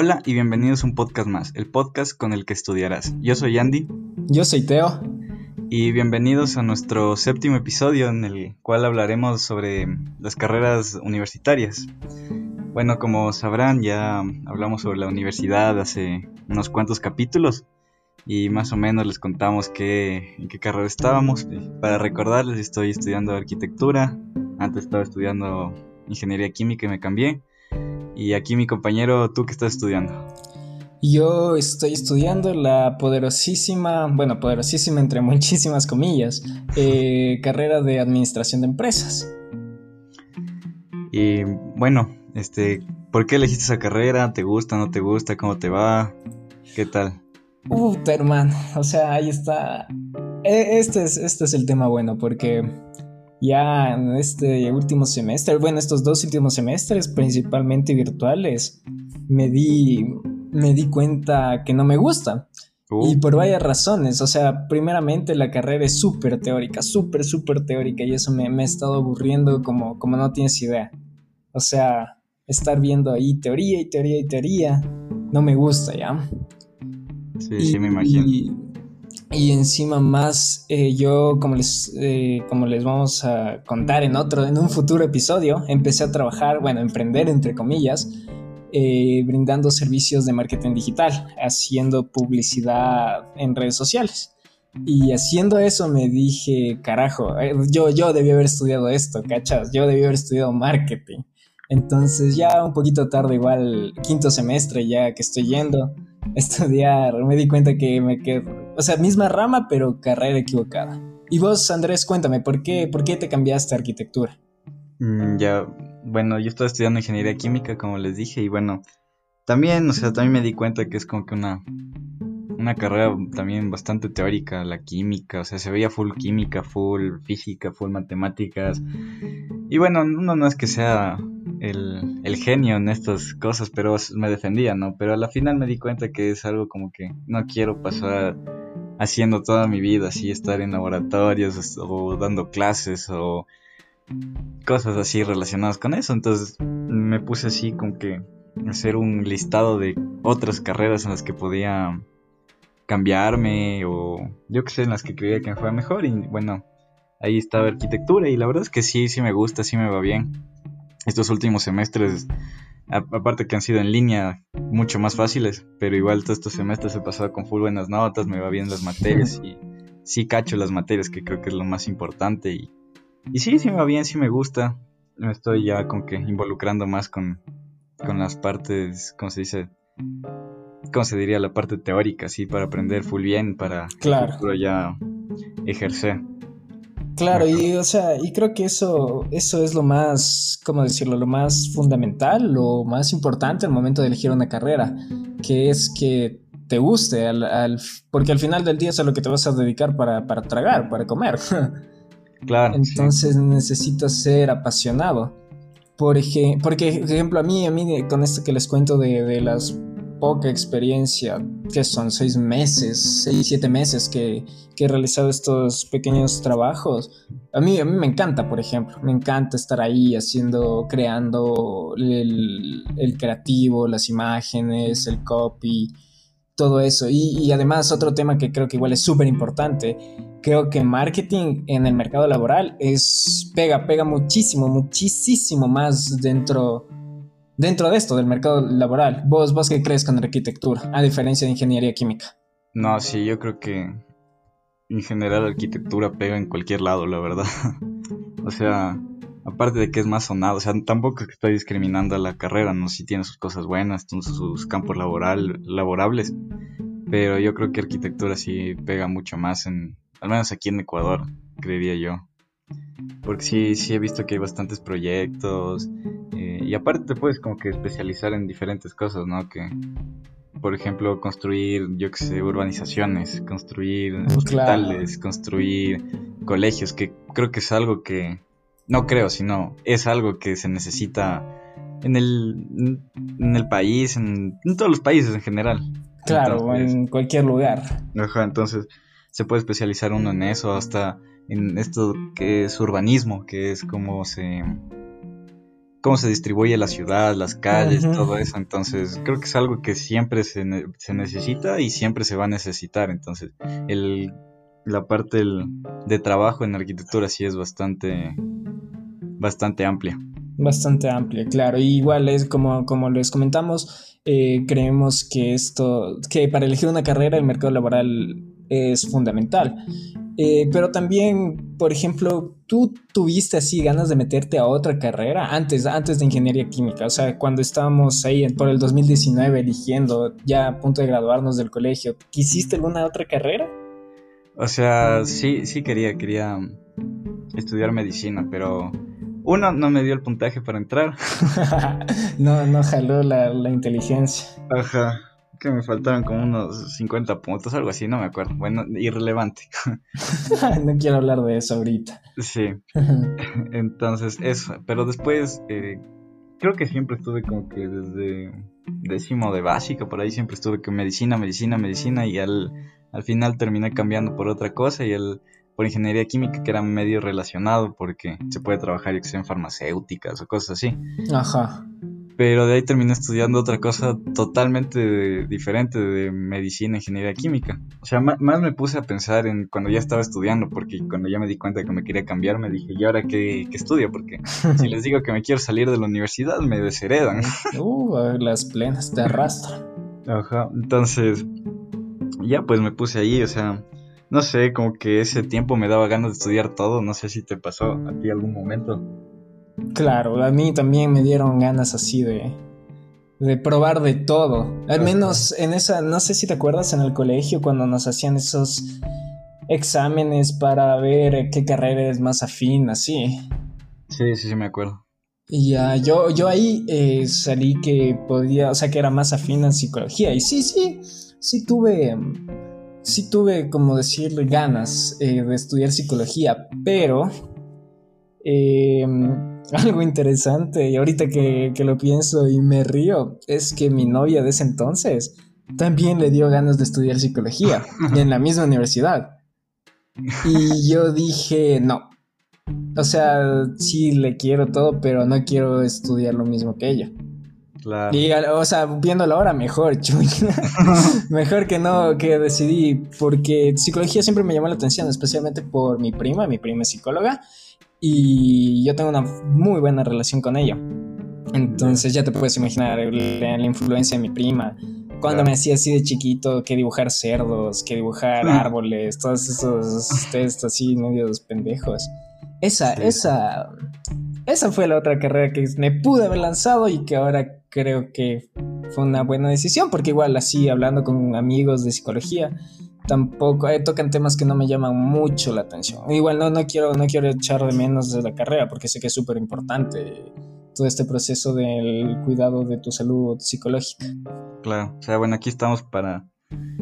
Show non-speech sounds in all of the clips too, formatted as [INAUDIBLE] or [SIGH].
Hola y bienvenidos a un podcast más, el podcast con el que estudiarás. Yo soy Andy. Yo soy Teo. Y bienvenidos a nuestro séptimo episodio en el cual hablaremos sobre las carreras universitarias. Bueno, como sabrán, ya hablamos sobre la universidad hace unos cuantos capítulos y más o menos les contamos qué, en qué carrera estábamos. Para recordarles, estoy estudiando arquitectura, antes estaba estudiando ingeniería química y me cambié. Y aquí mi compañero, ¿tú qué estás estudiando? Yo estoy estudiando la poderosísima, bueno, poderosísima entre [LAUGHS] muchísimas comillas, eh, carrera de administración de empresas. Y bueno, este, ¿por qué elegiste esa carrera? ¿Te gusta, no te gusta? ¿Cómo te va? ¿Qué tal? Puta, hermano, o sea, ahí está. E, este es, este es el tema bueno, porque ya en este último semestre, bueno, estos dos últimos semestres, principalmente virtuales, me di, me di cuenta que no me gusta. Y uh. por varias razones, o sea, primeramente la carrera es súper teórica, súper, súper teórica y eso me, me, ha estado aburriendo como, como no tienes idea. O sea, estar viendo ahí teoría y teoría y teoría, no me gusta ya. Sí, sí, me imagino. Y encima más, eh, yo como les, eh, como les vamos a contar en otro, en un futuro episodio, empecé a trabajar, bueno, emprender entre comillas, eh, brindando servicios de marketing digital, haciendo publicidad en redes sociales. Y haciendo eso me dije, carajo, yo, yo debí haber estudiado esto, ¿cachas? Yo debí haber estudiado marketing. Entonces ya un poquito tarde, igual quinto semestre ya que estoy yendo, estudiar, me di cuenta que me quedé, o sea, misma rama, pero carrera equivocada. Y vos, Andrés, cuéntame, ¿por qué, por qué te cambiaste arquitectura? Mm, ya, bueno, yo estaba estudiando ingeniería química, como les dije, y bueno, también, o sea, también me di cuenta que es como que una, una carrera también bastante teórica, la química, o sea, se veía full química, full física, full matemáticas. Y bueno, uno no es que sea el, genio en estas cosas, pero me defendía, ¿no? Pero a la final me di cuenta que es algo como que no quiero pasar haciendo toda mi vida, así estar en laboratorios o dando clases o cosas así relacionadas con eso. Entonces me puse así como que hacer un listado de otras carreras en las que podía cambiarme o yo que sé, en las que creía que me fue mejor y bueno, ahí estaba arquitectura y la verdad es que sí, sí me gusta, sí me va bien estos últimos semestres, aparte que han sido en línea, mucho más fáciles, pero igual todos estos semestres he pasado con full buenas notas, me va bien las materias y sí cacho las materias, que creo que es lo más importante. Y, y sí, sí me va bien, sí me gusta. Me estoy ya con que involucrando más con, con las partes, ¿cómo se dice? ¿Cómo se diría? La parte teórica, sí, para aprender full bien, para claro. ya ejercer. Claro, y o sea, y creo que eso, eso es lo más, ¿cómo decirlo? Lo más fundamental, lo más importante al momento de elegir una carrera, que es que te guste, al, porque al final del día es a lo que te vas a dedicar para, para tragar, para comer. [LAUGHS] Claro. Entonces necesitas ser apasionado. Por ejemplo, porque, por ejemplo, a mí, a mí con esto que les cuento de, de las poca experiencia, que son seis meses, seis, siete meses que, que, he realizado estos pequeños trabajos. A mí, a mí me encanta, por ejemplo, me encanta estar ahí haciendo, creando el, el creativo, las imágenes, el copy, todo eso. Y, y además otro tema que creo que igual es súper importante, creo que marketing en el mercado laboral es, pega, pega muchísimo, muchísimo más dentro dentro de esto, del mercado laboral. ¿Vos, vos qué crees con arquitectura, a diferencia de ingeniería química? No, sí, yo creo que en general arquitectura pega en cualquier lado, la verdad. [LAUGHS] o sea, aparte de que es más sonado, o sea, tampoco estoy discriminando a la carrera, ¿no? Si tiene sus cosas buenas, sus campos laboral, laborables, pero yo creo que arquitectura sí pega mucho más en, al menos aquí en Ecuador, creería yo. Porque sí, sí he visto que hay bastantes proyectos, y aparte te puedes como que especializar en diferentes cosas, ¿no? Que, por ejemplo, construir, yo qué sé, urbanizaciones, construir hospitales, construir colegios, que creo que es algo que, no creo, sino es algo que se necesita en el, en el país, en, todos los países en general. Claro, en cualquier lugar. Ajá, entonces se puede especializar uno en eso, hasta en esto que es urbanismo, que es como se cómo se distribuye la ciudad, las calles, todo eso. Entonces, creo que es algo que siempre se, se, necesita y siempre se va a necesitar. Entonces, el, la parte de trabajo en arquitectura sí es bastante, bastante amplia. Bastante amplia, claro. Y igual es como, como les comentamos, eh, creemos que esto, que para elegir una carrera el mercado laboral es fundamental. Eh, pero también, por ejemplo, tú tuviste así ganas de meterte a otra carrera antes, antes de ingeniería química. O sea, cuando estábamos ahí por el 2019 eligiendo, ya a punto de graduarnos del colegio, ¿quisiste alguna otra carrera? O sea, sí, sí quería, quería estudiar medicina, pero uno no me dio el puntaje para entrar. [LAUGHS] no, no jaló la, la inteligencia. Ajá que me faltaron como unos 50 puntos, algo así, no me acuerdo. Bueno, irrelevante. [LAUGHS] no quiero hablar de eso ahorita. Sí. [LAUGHS] Entonces, eso. Pero después, eh, creo que siempre estuve como que desde décimo de básica, por ahí siempre estuve con medicina, medicina, medicina, y al, al final terminé cambiando por otra cosa y el por ingeniería química que era medio relacionado porque se puede trabajar en farmacéuticas o cosas así. Ajá pero de ahí terminé estudiando otra cosa totalmente diferente de medicina, ingeniería química. O sea, más, me puse a pensar en cuando ya estaba estudiando, porque cuando ya me di cuenta que me quería cambiar, me dije, ¿y ahora qué, qué estudio? Porque si [LAUGHS] les digo que me quiero salir de la universidad, me desheredan. Uh, las plenas te arrastran. Ajá, entonces, ya pues me puse ahí, o sea, no sé, como que ese tiempo me daba ganas de estudiar todo, no sé si te pasó a ti algún momento. Claro, a mí también me dieron ganas así de, de probar de todo. Al menos en esa, no sé si te acuerdas en el colegio cuando nos hacían esos exámenes para ver qué carrera es más afín, así. Sí, sí, sí, me acuerdo. Y ya, yo, yo ahí eh, salí que podía, o sea, que era más afín en psicología. Y sí, sí, sí tuve, sí tuve, como decir, ganas eh, de estudiar psicología, pero eh, [LAUGHS] algo interesante, y ahorita que, lo pienso y me río, es que mi novia de ese entonces también le dio ganas de estudiar psicología [LAUGHS] en la misma universidad. Y yo dije, no. O sea, sí le quiero todo, pero no quiero estudiar lo mismo que ella. Claro. Y, o sea, viéndolo ahora, mejor, [LAUGHS] chuy. [LAUGHS] mejor que no, que decidí, porque psicología siempre me llamó la atención, especialmente por mi prima, mi prima es psicóloga, y yo tengo una muy buena relación con ella. Entonces ya te puedes imaginar la, influencia de mi prima. Cuando me hacía así de chiquito, que dibujar cerdos, que dibujar mm. árboles, todos esos test así medios pendejos. Esa, esa, esa fue la otra carrera que me pude haber lanzado y que ahora creo que fue una buena decisión, porque igual así hablando con amigos de psicología, tampoco eh, tocan temas que no me llaman mucho la atención. Igual no, no, quiero, no quiero echar de menos de la carrera porque sé que es súper importante todo este proceso del cuidado de tu salud psicológica. Claro, o sea, bueno, aquí estamos para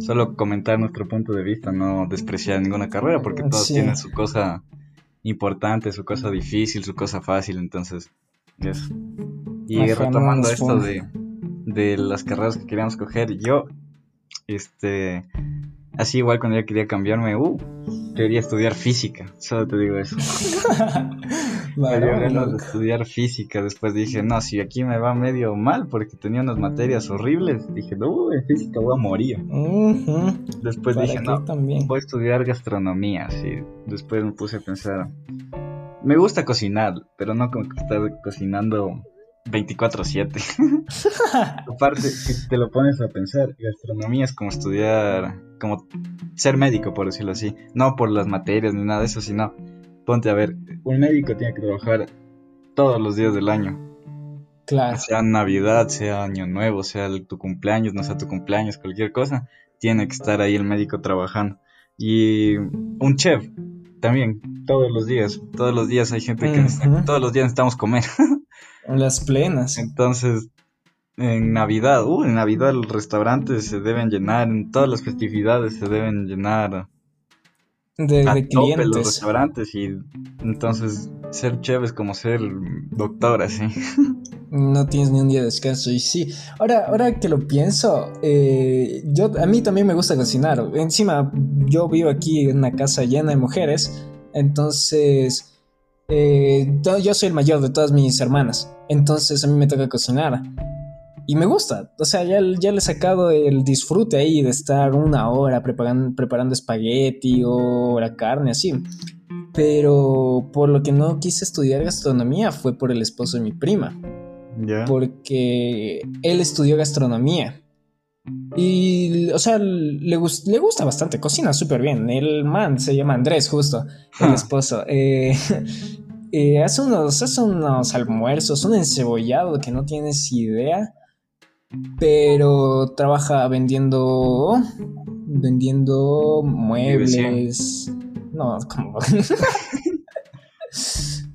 solo comentar nuestro punto de vista, no despreciar ninguna carrera porque todos tienen su cosa importante, su cosa difícil, su cosa fácil, entonces, eso. Y retomando esto de, de las carreras que queríamos coger, yo, este, Así igual cuando yo quería cambiarme, uh, quería estudiar física, solo te digo eso. [LAUGHS] estudiar física, después dije, no, si aquí me va medio mal porque tenía unas materias horribles, dije, no, en física voy a morir. Después dije, no, voy a estudiar gastronomía, sí. Después me puse a pensar, me gusta cocinar, pero no como que estar cocinando 24/7. [LAUGHS] Aparte, si te lo pones a pensar, gastronomía es como estudiar, como ser médico, por decirlo así. No por las materias ni nada de eso, sino, ponte a ver, un médico tiene que trabajar todos los días del año. Claro. Sea Navidad, sea Año Nuevo, sea tu cumpleaños, no sea tu cumpleaños, cualquier cosa, tiene que estar ahí el médico trabajando. Y un chef, también, todos los días, todos los días hay gente que todos los días necesitamos comer. [LAUGHS] En las plenas. Entonces, en Navidad, uh, en Navidad los restaurantes se deben llenar, en todas las festividades se deben llenar. De, clientes. los restaurantes y entonces ser chévere es como ser doctor así. No tienes ni un día de descanso y sí. Ahora, ahora que lo pienso, eh, yo a mí también me gusta cocinar. Encima yo vivo aquí en una casa llena de mujeres, entonces Eh, yo soy el mayor de todas mis hermanas, entonces a mí me toca cocinar. Y me gusta, o sea, ya, ya le he sacado el disfrute ahí de estar una hora preparando, preparando espagueti o la carne, así. Pero por lo que no quise estudiar gastronomía fue por el esposo de mi prima. Porque él estudió gastronomía. Y, o sea, le, le gusta bastante, cocina súper bien. El man se llama Andrés, justo, el esposo. Eh, [LAUGHS] eh, hace, unos, hace unos almuerzos, un encebollado que no tienes idea. Pero trabaja vendiendo. Vendiendo muebles. No, como.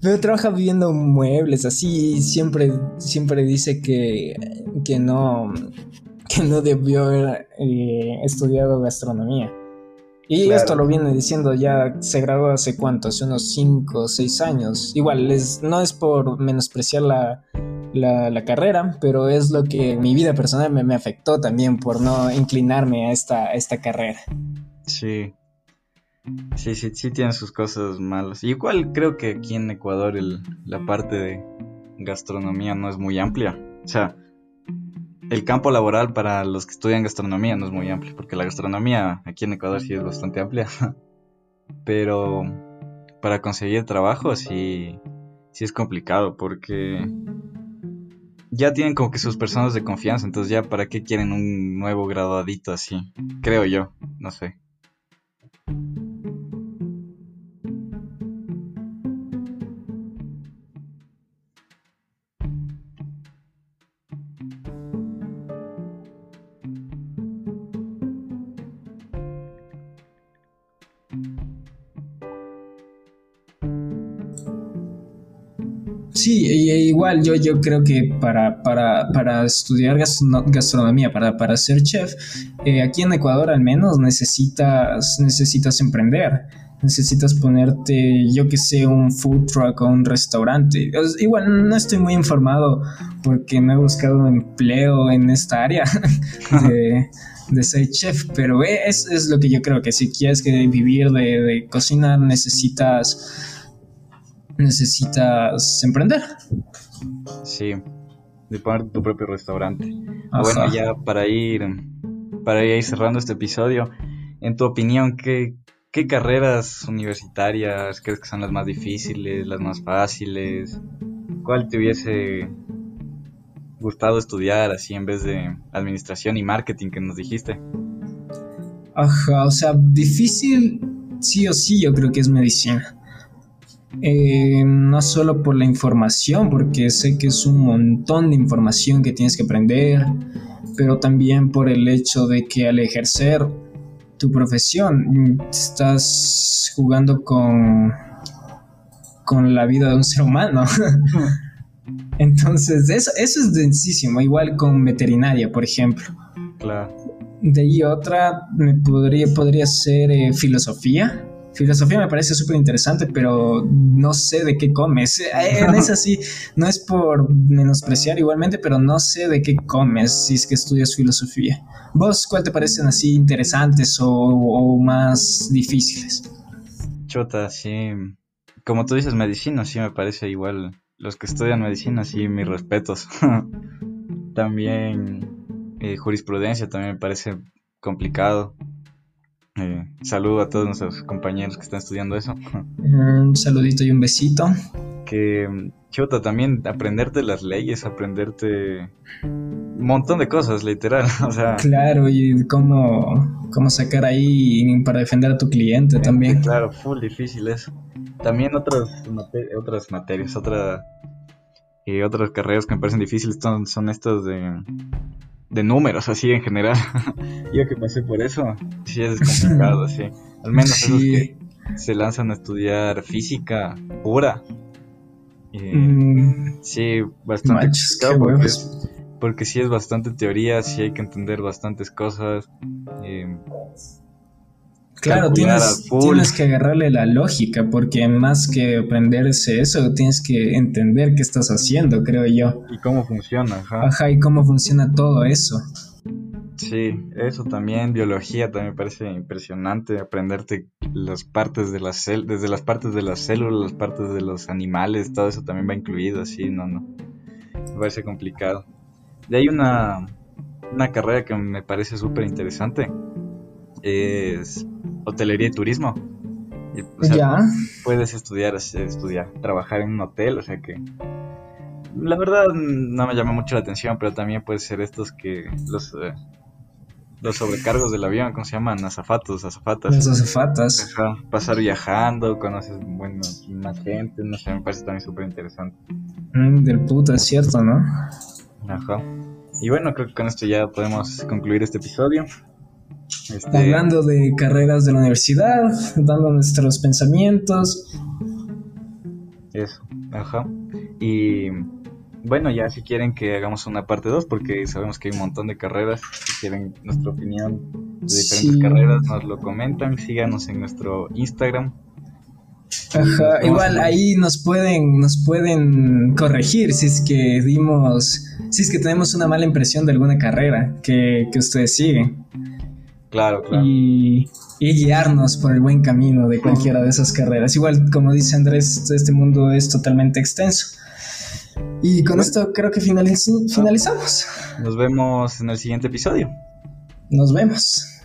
Pero trabaja viviendo muebles, así siempre, siempre dice que, que no, que no debió haber eh, estudiado gastronomía. Y esto lo viene diciendo ya, se graduó hace cuánto, hace unos 5 o 6 años. Igual, no es por menospreciar la, la, carrera, pero es lo que mi vida personal me, afectó también por no inclinarme a esta, esta carrera. Sí, Sí, sí, sí tiene sus cosas malas. Igual creo que aquí en Ecuador la parte de gastronomía no es muy amplia. O sea, el campo laboral para los que estudian gastronomía no es muy amplio, porque la gastronomía aquí en Ecuador sí es bastante amplia. [LAUGHS] Pero para conseguir trabajo sí, sí es complicado, porque ya tienen como que sus personas de confianza, entonces ya para qué quieren un nuevo graduadito así, creo yo, no sé. Sí, igual yo, yo creo que para, para, estudiar gastronomía, para, para ser chef, eh, aquí en Ecuador al menos necesitas, necesitas emprender. Necesitas ponerte, yo que sé, un food truck o un restaurante. Igual no estoy muy informado porque no he buscado empleo en esta área [LAUGHS] de, ser chef, pero es, es lo que yo creo que si quieres que vivir de, de cocina necesitas necesitas emprender. Sí, de poner tu propio restaurante. Bueno, ya para ir, para ir cerrando este episodio, en tu opinión, ¿qué, ¿qué carreras universitarias crees que son las más difíciles, las más fáciles? ¿Cuál te hubiese gustado estudiar así en vez de administración y marketing que nos dijiste? Ajá, o sea, difícil sí o sí yo creo que es medicina. Eh, no solo por la información, porque sé que es un montón de información que tienes que aprender, pero también por el hecho de que al ejercer tu profesión estás jugando con, con la vida de un ser humano. [LAUGHS] Entonces, eso, eso es densísimo, igual con veterinaria, por ejemplo. Claro. De ahí otra me podría, podría ser eh, filosofía filosofía me parece súper interesante, pero no sé de qué comes. [LAUGHS] Eh, en esa sí, no es por menospreciar igualmente, pero no sé de qué comes si es que estudias filosofía. ¿Vos cuál te parecen así interesantes o, más difíciles? Chota, sí. Como tú dices, medicina sí me parece igual. Los que estudian medicina, sí, mis respetos. [LAUGHS] también eh, jurisprudencia también me parece complicado. Eh, saludo a todos nuestros compañeros que están estudiando eso. [LAUGHS] Un saludito y un besito. Que, chota, también aprenderte las leyes, aprenderte un montón de cosas, literal. [LAUGHS] O sea, claro, y cómo, cómo sacar ahí para defender a tu cliente también. Claro, full difícil eso. También otras, otras materias, otra, y otras carreras que me parecen difíciles son, son estas de de números así en general. [LAUGHS] Yo que pasé por eso, sí es complicado, sí. Al menos los que se lanzan a estudiar física pura. Mm. Sí, bastante complicado porque, porque, sí es bastante teoría, sí hay que entender bastantes cosas. Eh, Claro, tienes, tienes, que agarrarle la lógica, porque más que aprenderse eso, tienes que entender qué estás haciendo, creo yo. Y cómo funciona, ajá. Ajá, y cómo funciona todo eso. Sí, eso también, biología también me parece impresionante, aprenderte las partes de las células, desde las partes de las células, las partes de los animales, todo eso también va incluido, así, no, no, me parece complicado. De ahí una, una carrera que me parece súper interesante, es hotelería y turismo. ya. Puedes estudiar, estudiar, trabajar en un hotel, o sea que la verdad no me llama mucho la atención, pero también puede ser estos que los eh, los sobrecargos del avión, ¿cómo se llaman? Azafatos, azafatas. Los azafatas. pasar viajando, conoces bueno, más gente, no sé, me parece también súper interesante. Mm, del puto, es cierto, ¿no? Ajá. Y bueno, creo que con esto ya podemos concluir este episodio. Este... Hablando de carreras de la universidad, dando nuestros pensamientos. Eso, ajá. Y bueno, ya si quieren que hagamos una parte 2, porque sabemos que hay un montón de carreras, si quieren nuestra opinión de diferentes carreras, nos lo comentan, síganos en nuestro Instagram. Ajá, igual ahí nos pueden, nos pueden corregir si es que dimos, si es que tenemos una mala impresión de alguna carrera que, que ustedes siguen. Claro, claro. Y, y, guiarnos por el buen camino de cualquiera de esas carreras. Igual, como dice Andrés, este mundo es totalmente extenso. Y con esto creo que finalizamos. Nos vemos en el siguiente episodio. Nos vemos.